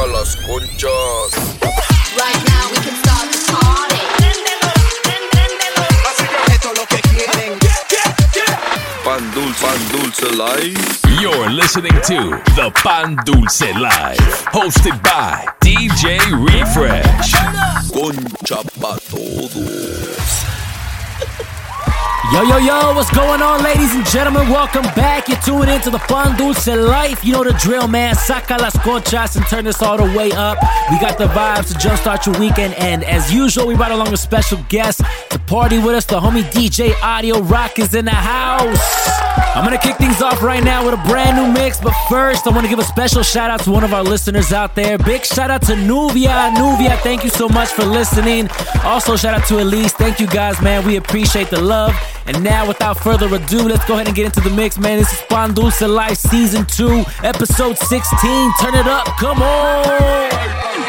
saca las conchas. Right now we can start the party. Esto es lo que quieren. Pan dulce, pan dulce life. You're listening to the Pan Dulce Life, hosted by DJ Refresh. Concha pa' todos. Yo, yo, yo, what's going on, ladies and gentlemen? Welcome back. You're tuning into the Pan Dulce Life. You know the drill, man. Saca las conchas and turn this all the way up. We got the vibes to jumpstart your weekend. And as usual, we brought along a special guest to party with us. The homie DJ Audiorokk is in the house. I'm gonna kick things off right now with a brand new mix. But first, I wanna give a special shout out to one of our listeners out there. Big shout out to Nubia. Nubia, thank you so much for listening. Also, shout out to Elise. Thank you guys, man. We appreciate the love. And now, without further ado, let's go ahead and get into the mix, man. This is Pan Dulce Life Season 2, Episode 16. Turn it up, come on!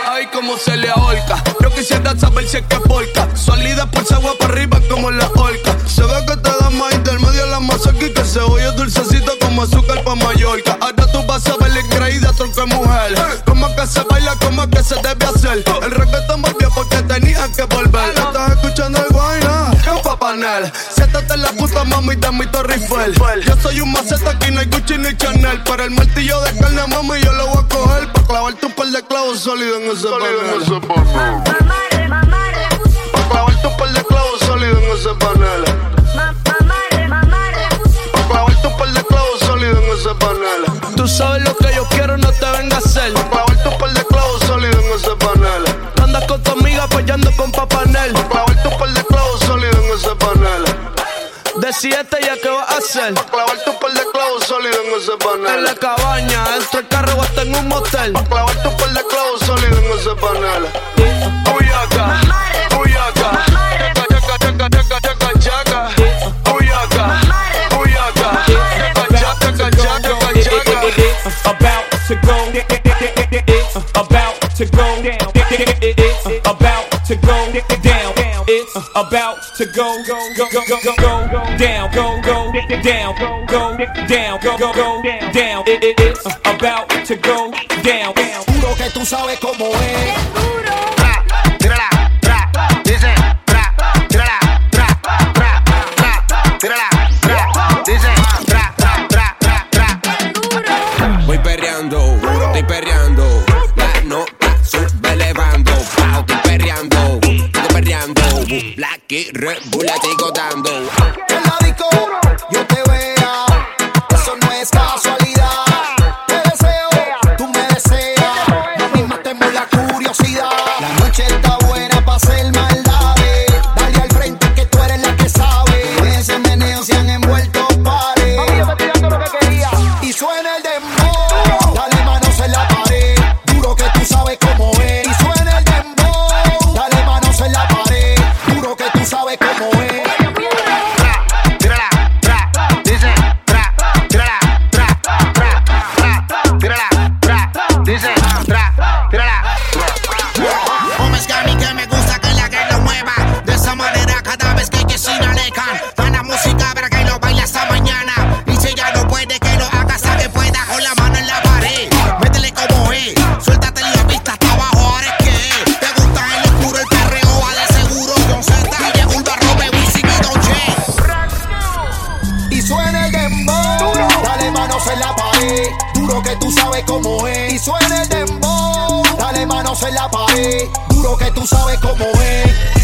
Ay, como se le ahorca. Yo quisiera saber si es que porca. Salida por esa agua para arriba como la orca. Se ve que te da más intermedio la masa aquí que cebolla dulcecita como azúcar pa' Mallorca. Ahora tú vas a ver la increíble tronco de mujer. Como que se baila, como que se debe hacer. El reggaetón volvió porque tenía que volver. Estás escuchando el panel. Siéntate en la puta mami de mi Torre Eiffel. Yo soy un maceta, aquí no hay Gucci ni Chanel. Pero el martillo de carne, mami, yo lo voy a coger. Pa' clavarte un par de clavos sólidos en ese panel. Pa' clavarte un par de clavos sólidos en ese panel. Pa' clavarte un par de clavos sólidos en ese panel. Tú sabes lo que yo quiero, no te venga a hacer. Pa' clavarte un par de clavos sólidos en ese panel. Andas con tu amiga apoyando con Papanel. Pa' Decídete ya qué vas a hacer. Pa' clavarte un par de clavos sólidos en ese panel. En la cabaña, dentro del carro o hasta en un motel. Pa' clavarte un par de clavos sólidos en ese panel. Uy, acá. Uy, acá. Chaca, chaca, chaca, chaca, chaca. Uy, acá. Uy, acá. Chaca, chaca, chaca, chaca. about to go about to go about to go down it's about to go go go go go go go down go go down go go down go go go down It- it- it's about to go down Juro que tú sabes cómo es. Tírala, aquí regulatico dando. En la pared, duro que tú sabes cómo es.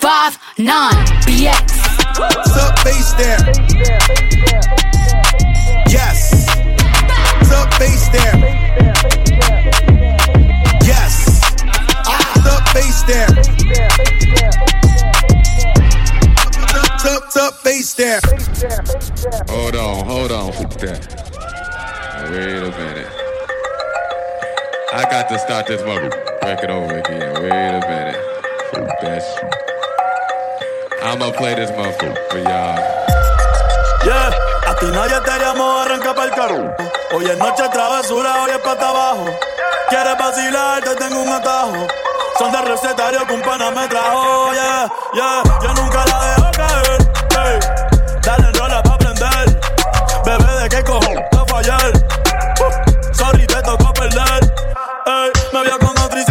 five nine BX. Sup face there. Yes. Sup face there. Yes. Sup face there. Up, up, face there. Hold on, hold on. hold that. Wait a minute. I got to start this motor. Break it over again. Wait a minute. Hold that. I'ma play this motherfucker for y'all. Yeah, a ti nadie te llamó, arranca para el carro. Hoy es noche travesura, hoy es pata abajo. Quieres vacilar, te tengo un atajo. Son de recetario que un pana me trajo, yeah, yeah. Yo nunca la dejo caer, hey. Dale rola pa' aprender. Bebé, ¿de qué cojones? Va a fallar. Uh, sorry, te tocó perder, hey. Me vio con otro y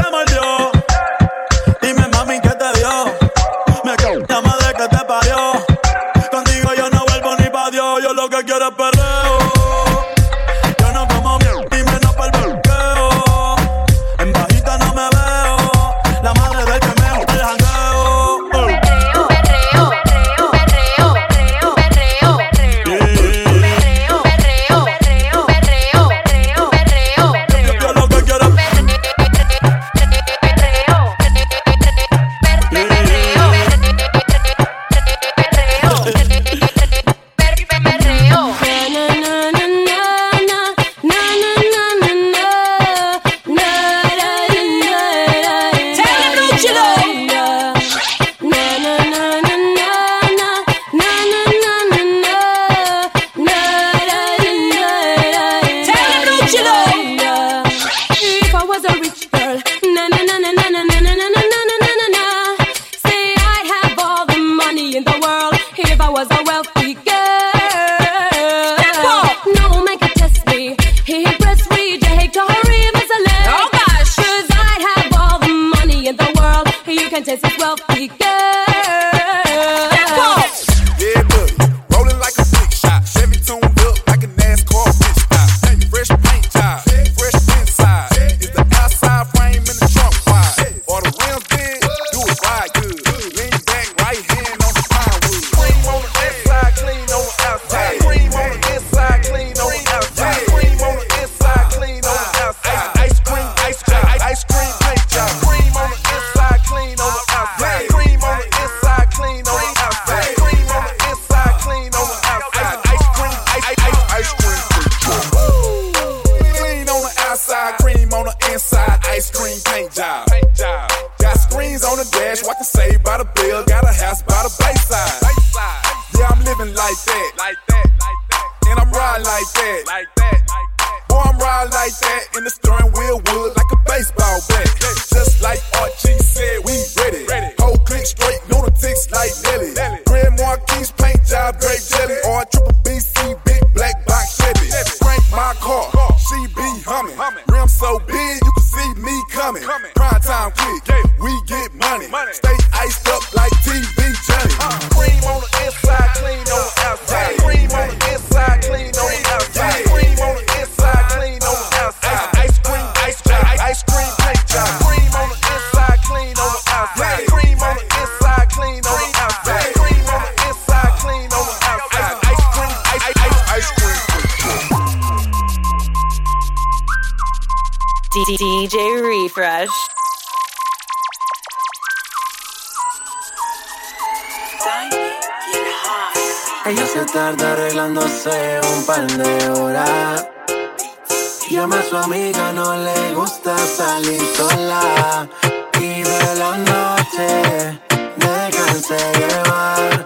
DJ Refresh. Ella se tarda arreglándose un par de horas. Llama a su amiga, no le gusta salir sola. Y de la noche, déjense llevar.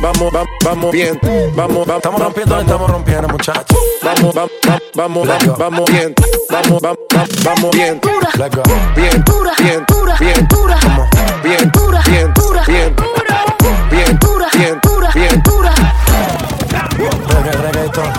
vamos, vamos, vamos bien. Vamos, vamos, estamos rompiendo, estamos rompiendo, muchachos. Vamos, vamos, vamos, vamos, vamos bien. Vamos, vamos, vamos bien. Bien, dura, bien, dura, bien, dura, bien, dura, bien, dura, bien, dura, bien, dura, bien, dura, bien, dura. Reggaeton,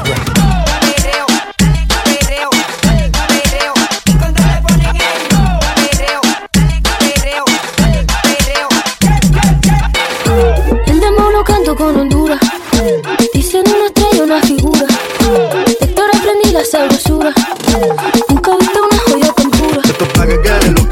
de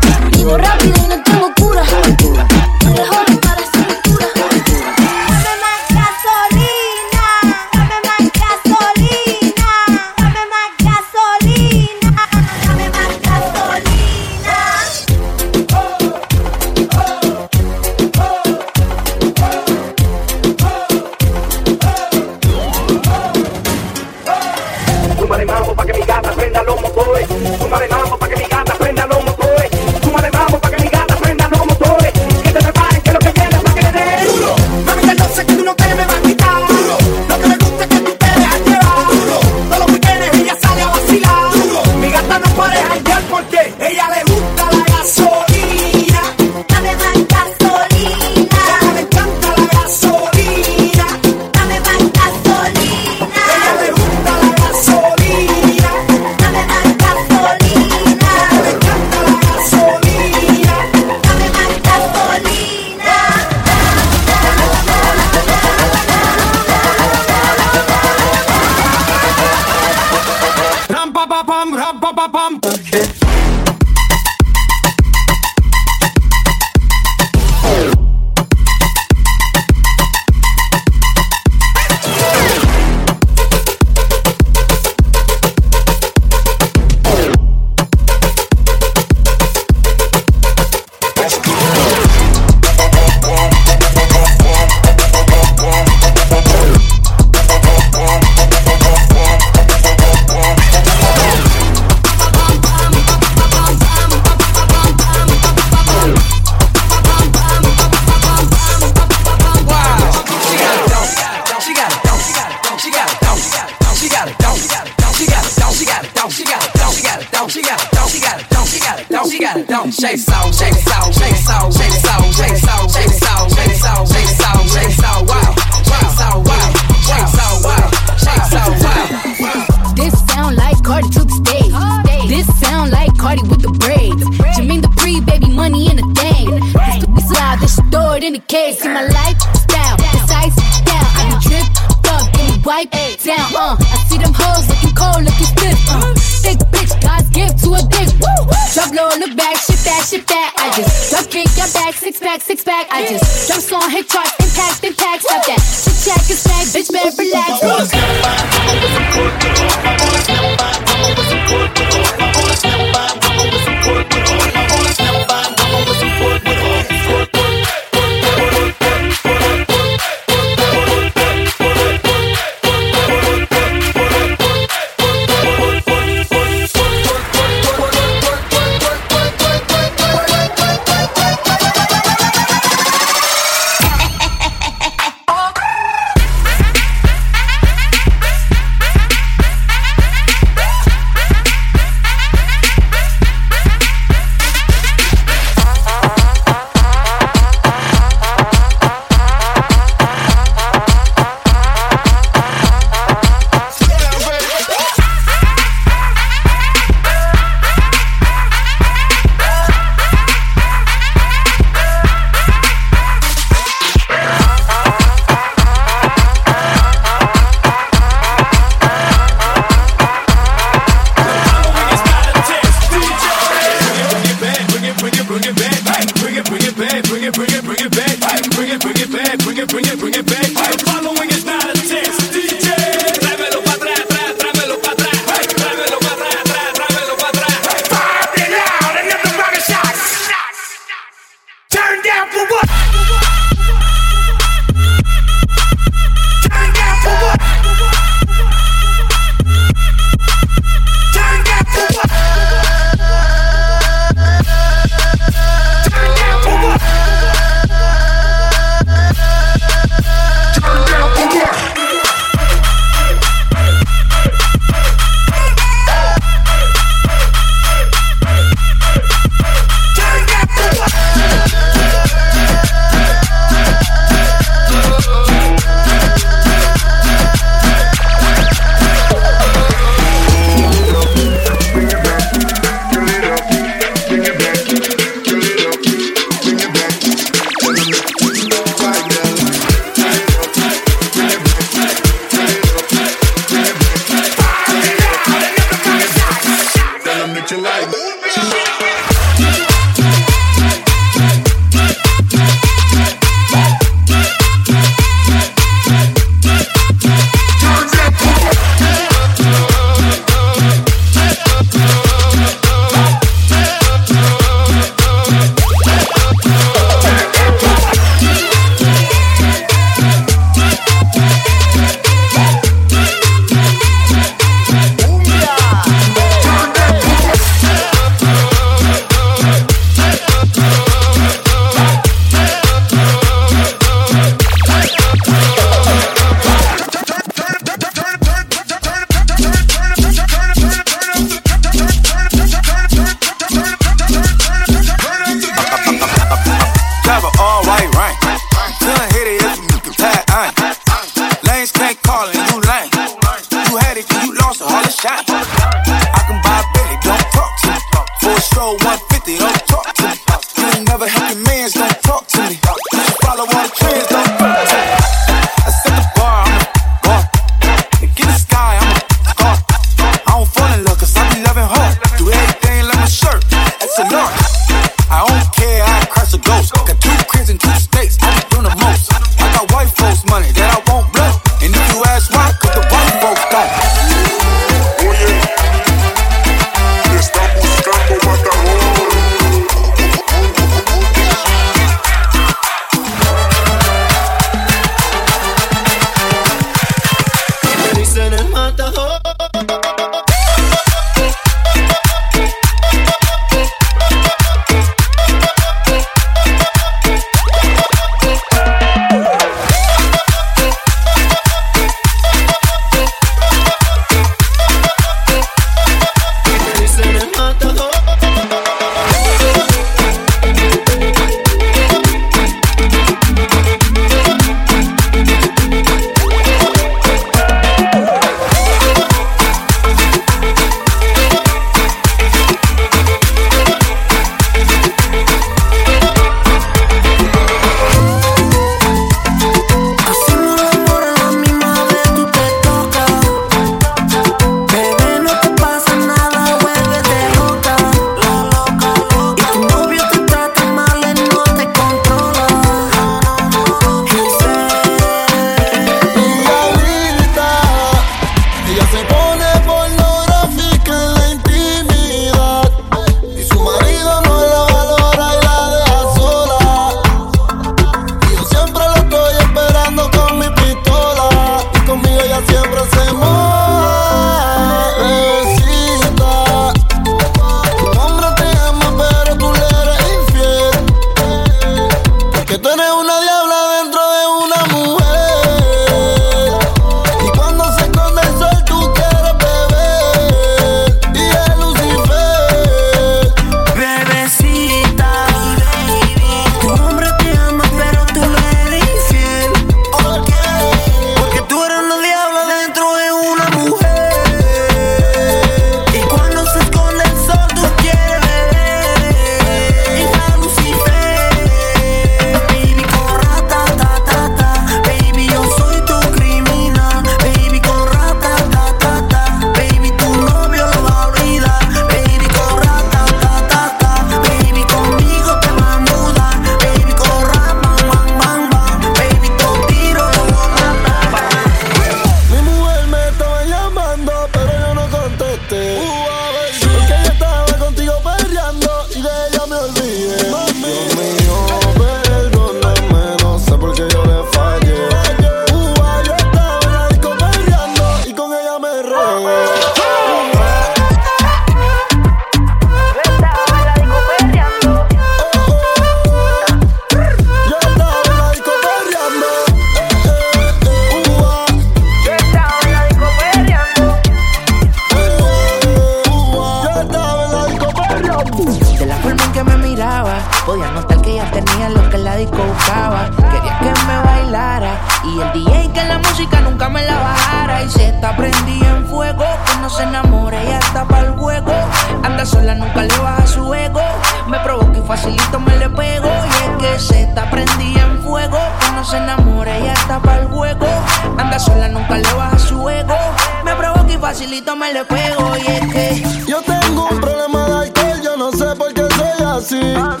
Yo tengo un problema de alcohol, yo no sé por qué soy así.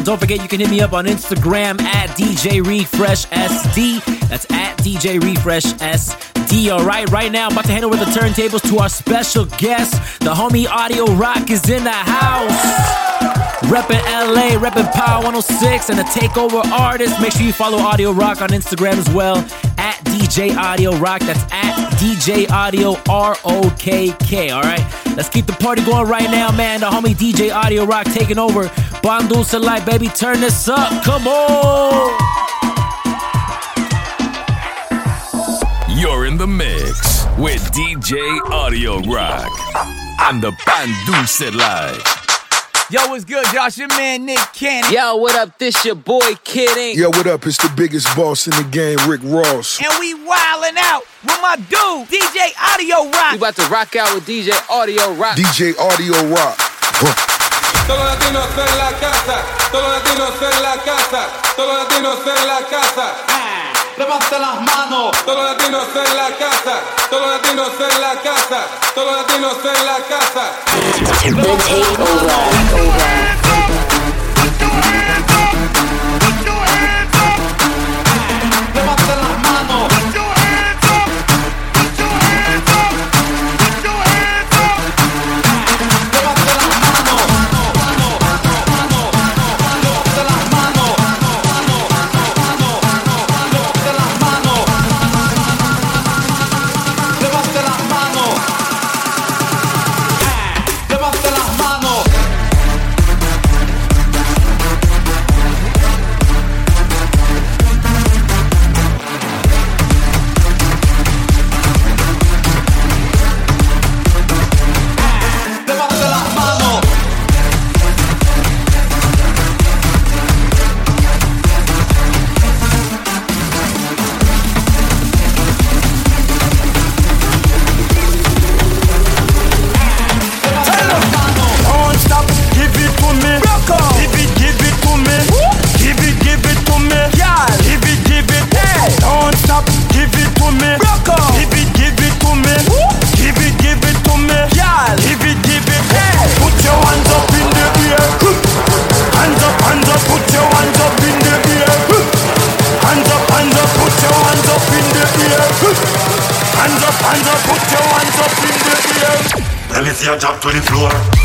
And don't forget, you can hit me up on Instagram at DJ Refresh SD. That's at DJ Refresh SD. All right, right now, I'm about to hand over the turntables to our special guest. The homie Audio Rock is in the house. Reppin' LA, reppin' Power 106, and the Takeover artist. Make sure you follow Audiorokk on Instagram as well at DJ Audiorokk. That's at DJ Audio R O K K. All right, let's keep the party going right now, man. The homie DJ Audiorokk taking over. Dulce Life, baby, turn this up. Come on. You're in the mix with DJ Audiorokk on the Pan Dulce Life. Yo, what's good, Josh? Your man Nick Cannon. Yo, what up? This your boy Kid Ink. Yo, what up? It's the biggest boss in the game, Rick Ross. And we wildin' out with my dude, DJ Audiorokk. We about to rock out with DJ Audiorokk. DJ Audiorokk. Huh. Todos los latinos en la casa, todos los latinos en la casa, todos los latinos en la casa. Ah. Levanta las manos. Todos los latinos en la casa, todos los latinos en la casa, todos los latinos en la casa. Jump to the floor.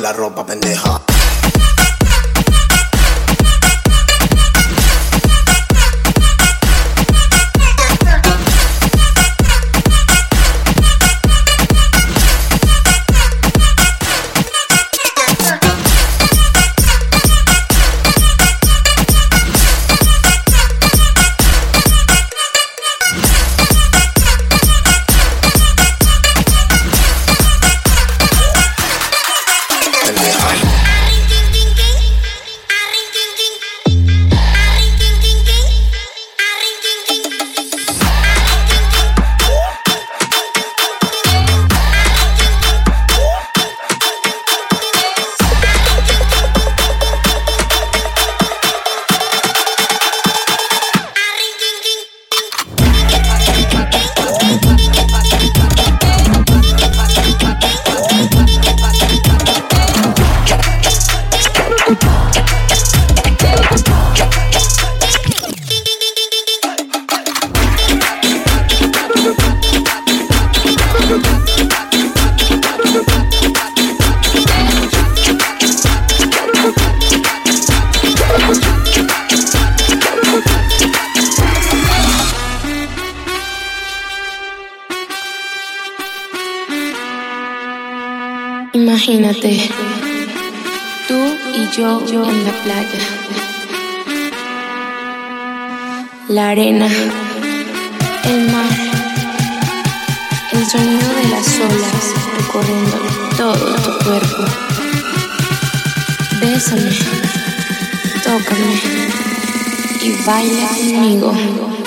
la ropa, pendeja. conmigo.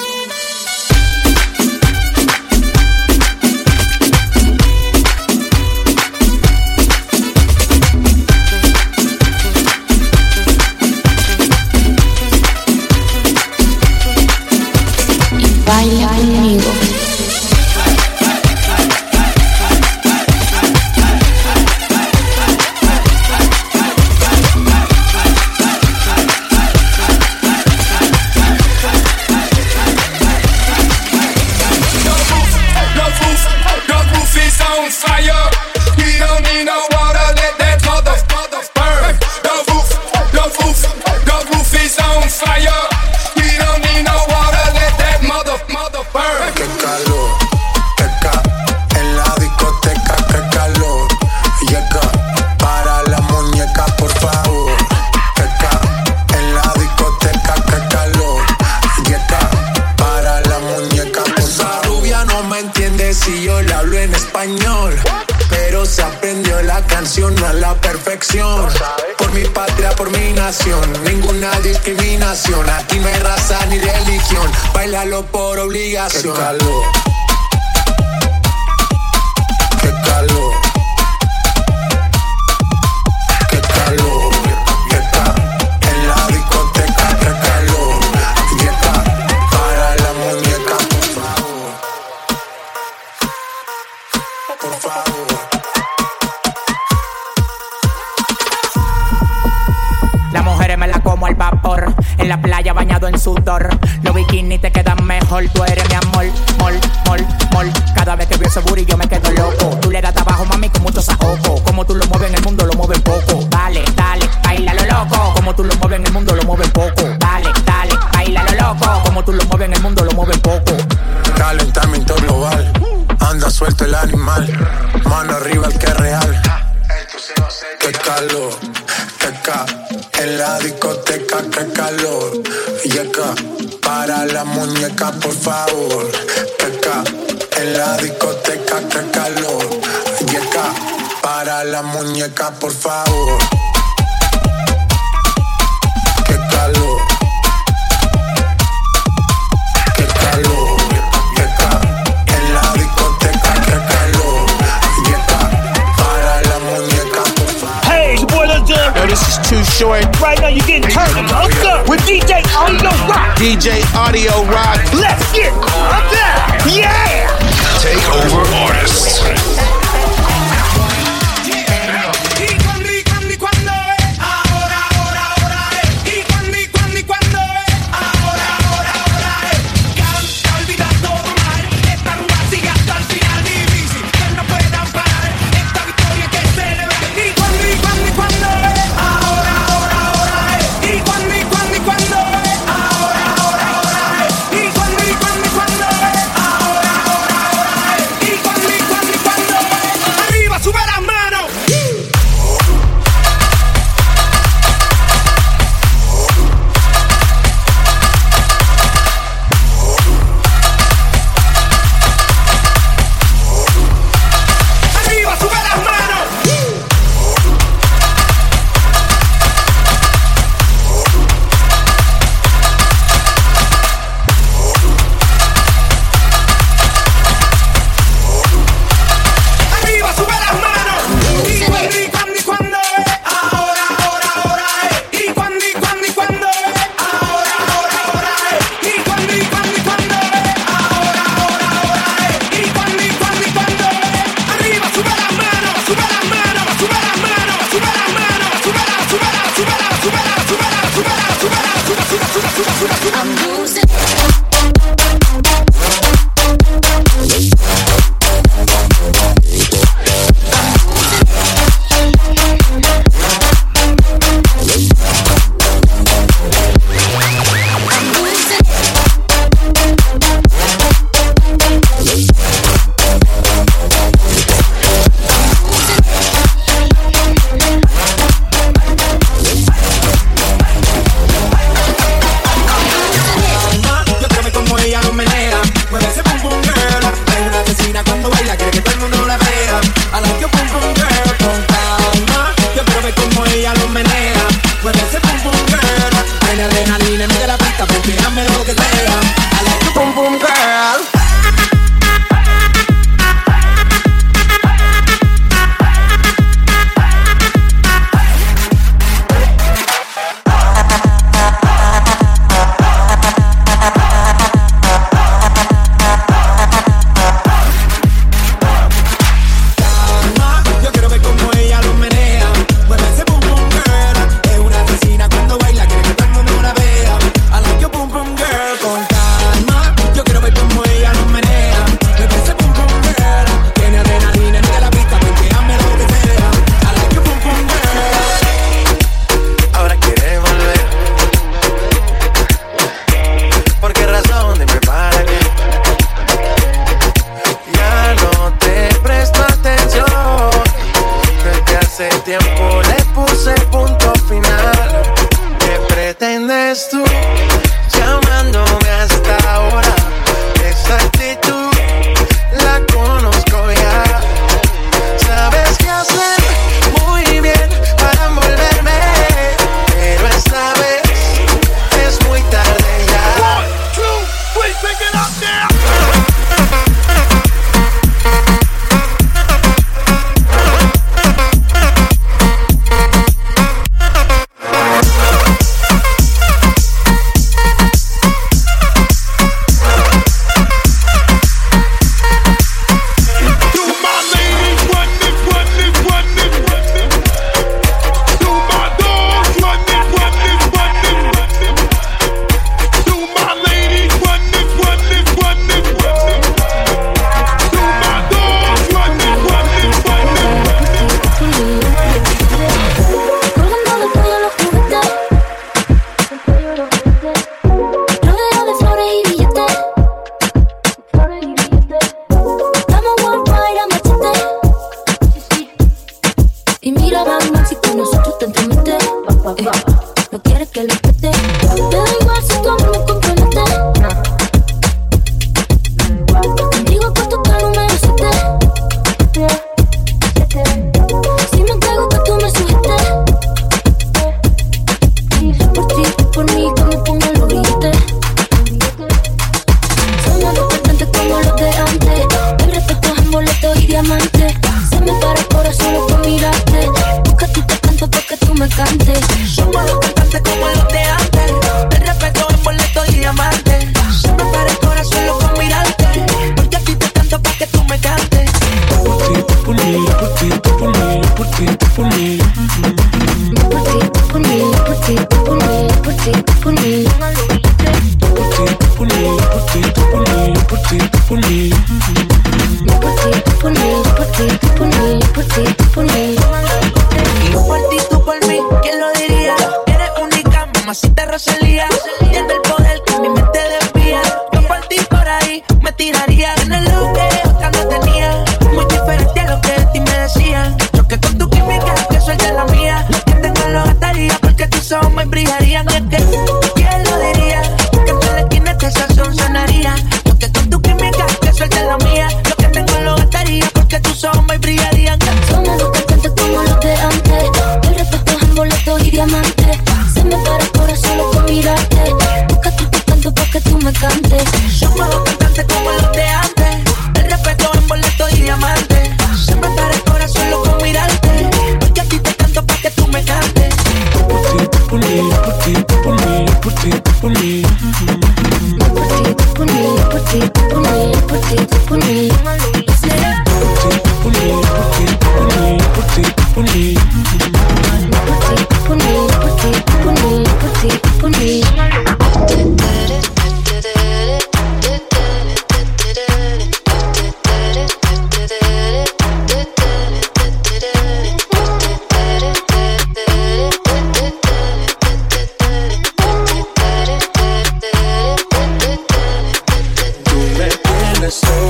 action. muñeca, por favor. Qué calor. Qué calor. Hey, your boy Lil Durk. Yo, this is too short. Right now, you're getting turned up with DJ Audio Rock. DJ Audiorokk.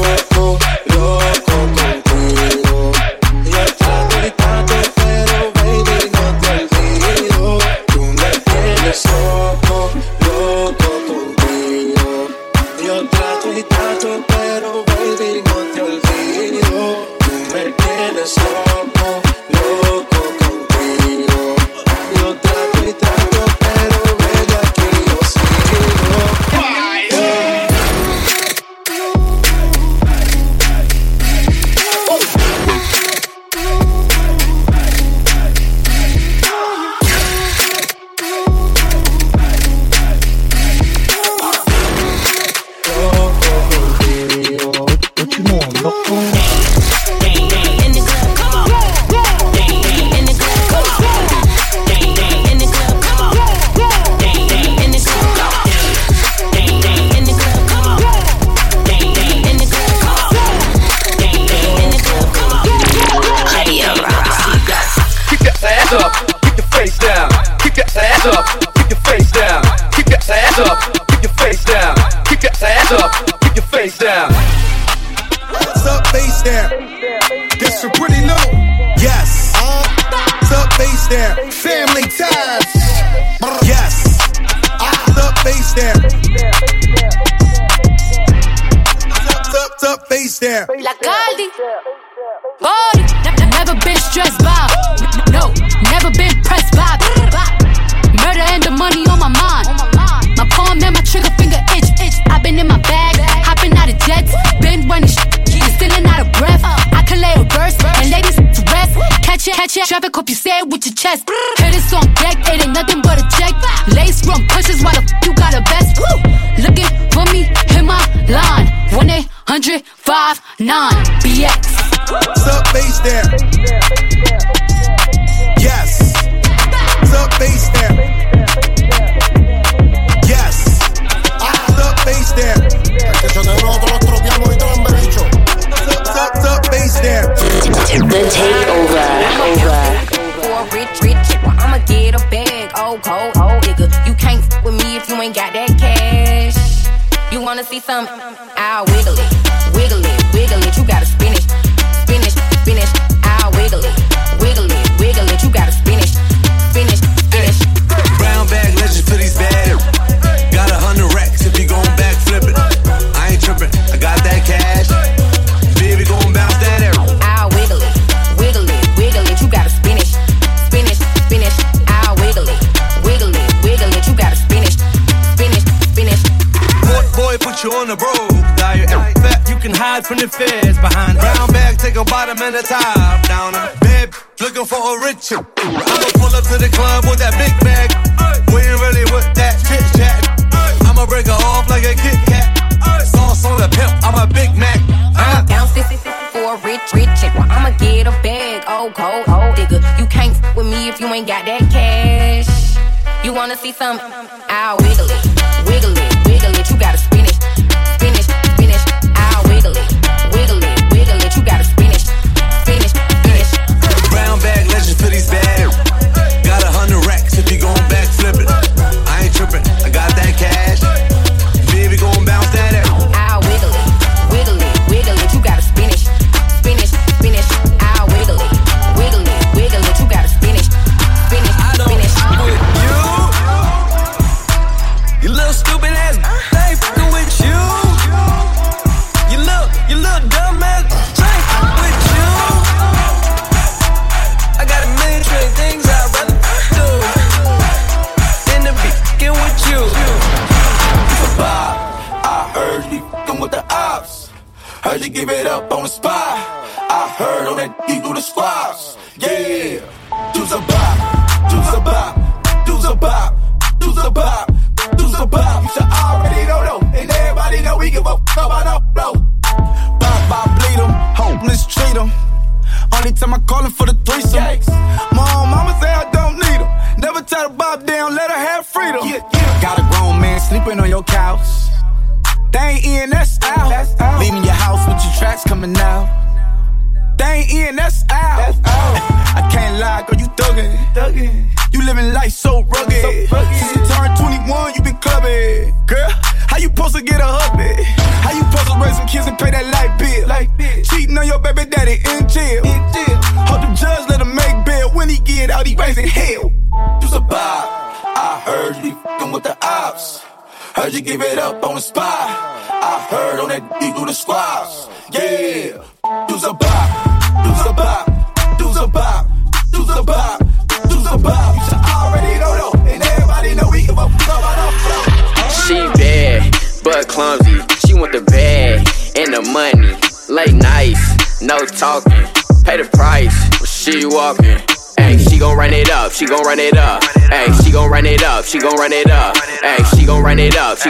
let go. pushes, why the f- you got a best? Woo! Looking for me, hit my line. 1 800 59 BX. What's up, face there? See some Ow. Hide from the feds behind brown bag, take a bottom and a top down. Babe, looking for a rich chick. I'ma pull up to the club with that big bag. We ain't really with that chit chat. I'ma break her off like a Kit Kat. Sauce on the pimp, I'm a Big Mac. I'ma bounce this for a rich, rich chick. Well, I'ma get a bag, oh cold, oh digger. You can't f- with me if you ain't got that cash. You wanna see some? I'll wiggle it, wiggle it, wiggle it. You gotta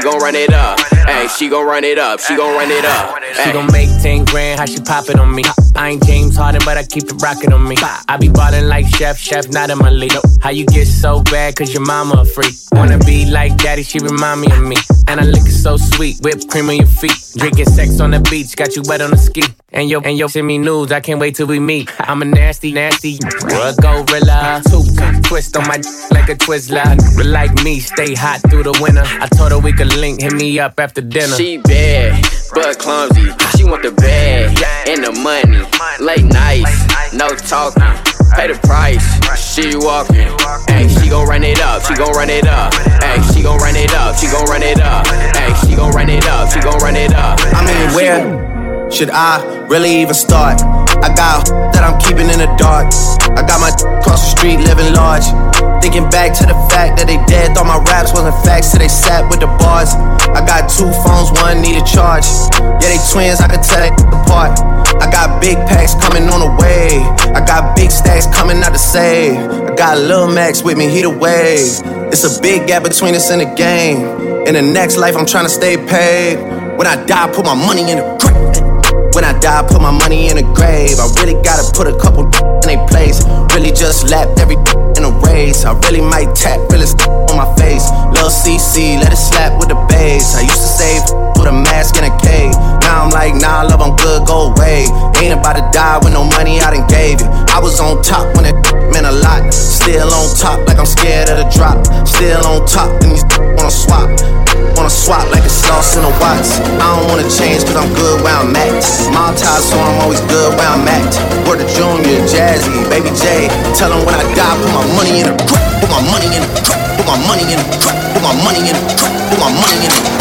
gon' run it up. She gon' run it up, she gon' run it up. She gon' make 10 grand, how she poppin' on me. I ain't James Harden, but I keep it rockin' on me. I be ballin' like Chef, Chef, not in my league. How you get so bad, cause your mama a freak. Wanna be like daddy, she remind me of me. And I lick it so sweet, whipped cream on your feet. Drinking sex on the beach, got you wet on the ski. And yo, and yo, send me news, I can't wait till we meet. I'm a nasty, nasty, a gorilla. Two twist on my d- like a Twizzler. But like me, stay hot through the winter. I told her we could link, hit me up after dinner. She bad, but clumsy. She want the bag and the money. Late nights, no talking. Pay the price, she walking. Ay, she gon' run it up, she gon' run it up. Ay, she gon' run it up, she gon' run it up. Ay, she gon' run it up, she gon' run it up. I mean, where should I really even start? I got that I'm keeping in the dark. I got my across the street living large. Thinking back to the fact that they dead, thought my raps wasn't facts, so they sat with the bars. I got two phones, one need a charge. Yeah, they twins, I can tell they apart. I got big packs coming on the way. I got big stacks coming out to save. I got Lil Max with me, he the wave. It's a big gap between us and the game. In the next life, I'm trying to stay paid. When I die, put my money in the grave. When I die, put my money in the grave. I really gotta put a couple in a place. Really just lapped every in a race. I really might tap, really on my face. Lil CC, let it slap with the bass. I used to save with a mask in a cave. Now I'm like, nah, love, I'm good, go away. Ain't about to die with no money I done gave you. I was on top when it meant a lot. Still on top, like I'm scared of the drop. Still on top, and these wanna swap. Wanna swap like it's lost in a watch. I don't wanna change, cause I'm good where I'm at. Maltese, so I'm always good where I'm at. Word to Junior, Jazzy, Baby J. Tell them when I die, put my money in a crap. Put my money in a crap. Put my money in a crap. Put my money in a crap. Put my money in a money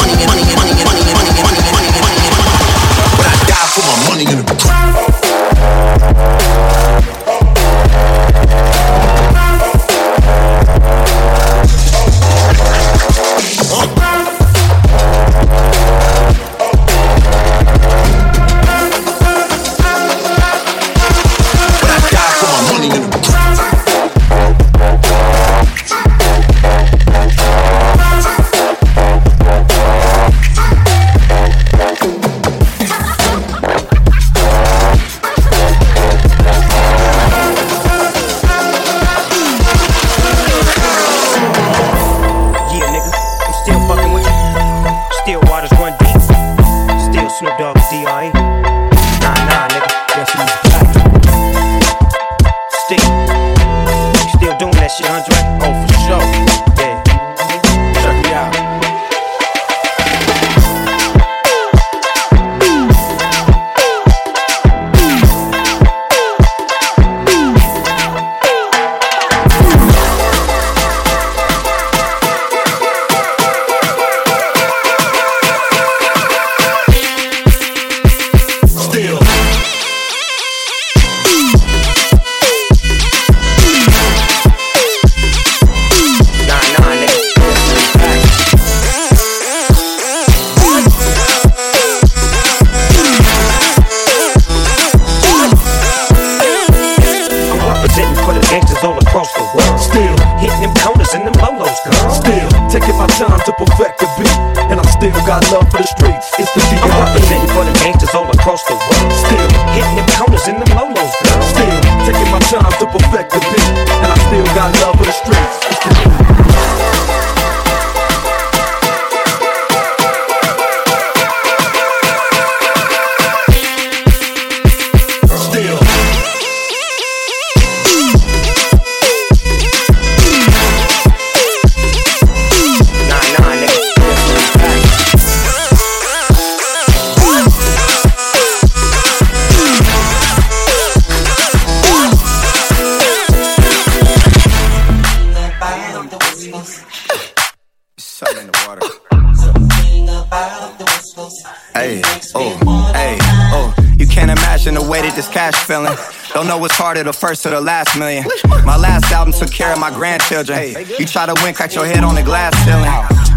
the first or the last million. My last album took care of my grandchildren. You try to win, crack your head on the glass ceiling.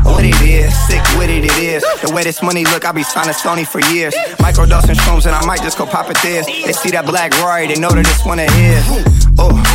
What it is, sick with it, it is. The way this money look, I be signing Sony for years. Microdosing shrooms, and I might just go pop it this. They see that black Rory, they know that this one of his. Oh.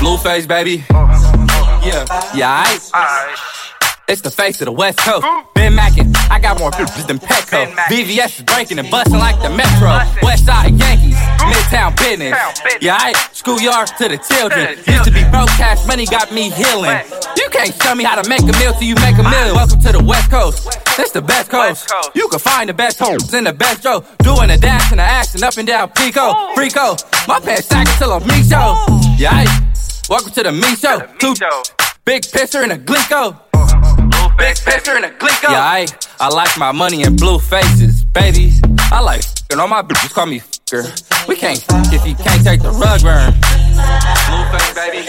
Blueface, baby. Yeah, yeah, aight. It's the face of the West Coast. Ben Mackin, I got more bitches than Petco. VVS is breaking and busting like the Metro. West Side Yankees, Midtown business. Yeah, aight. Schoolyard to the children. Used to be broke, cash money got me healing. You can't show me how to make a meal till you make a meal. Welcome to the West Coast. It's the best coast. You can find the best homes in the best show. Doing the dash and the action up and down Pico. Oh. Frico. My pants sagging till I'm me show. Oh. Yeah. Welcome to the me show. Two big pisser and a glico. Big pisser and a glico. Yeah, I, I like my money in blue faces, baby. I like f***ing all my bitches call me f***er. We can't if you can't take the rug burn. Blueface, baby.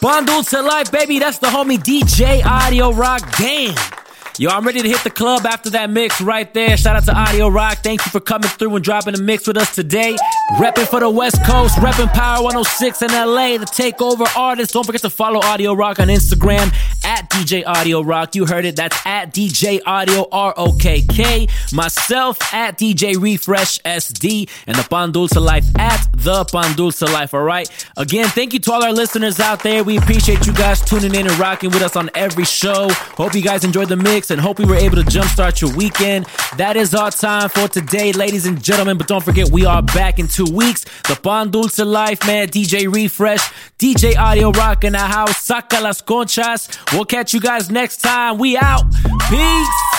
Bundle to life, baby. That's the homie DJ Audiorokk. Damn. Yo, I'm ready to hit the club after that mix right there. Shout out to Audiorokk. Thank you for coming through and dropping the mix with us today. Repping for the West Coast, repping Power 106 in LA, the takeover artist. Don't forget to follow Audiorokk on Instagram at DJ Audiorokk. You heard it. That's at DJ Audio R O K K. Myself at DJ Refresh SD and the Pan Dulce Life at the Pan Dulce Life. All right. Again, thank you to all our listeners out there. We appreciate you guys tuning in and rocking with us on every show. Hope you guys enjoyed the mix and hope we were able to jumpstart your weekend. That is our time for today, ladies and gentlemen. But don't forget, we are back in two weeks. The Pan Dulce Life, man. DJ Refresh, DJ Audiorokk in the house. Saca las conchas. We'll catch you guys next time. We out. Peace.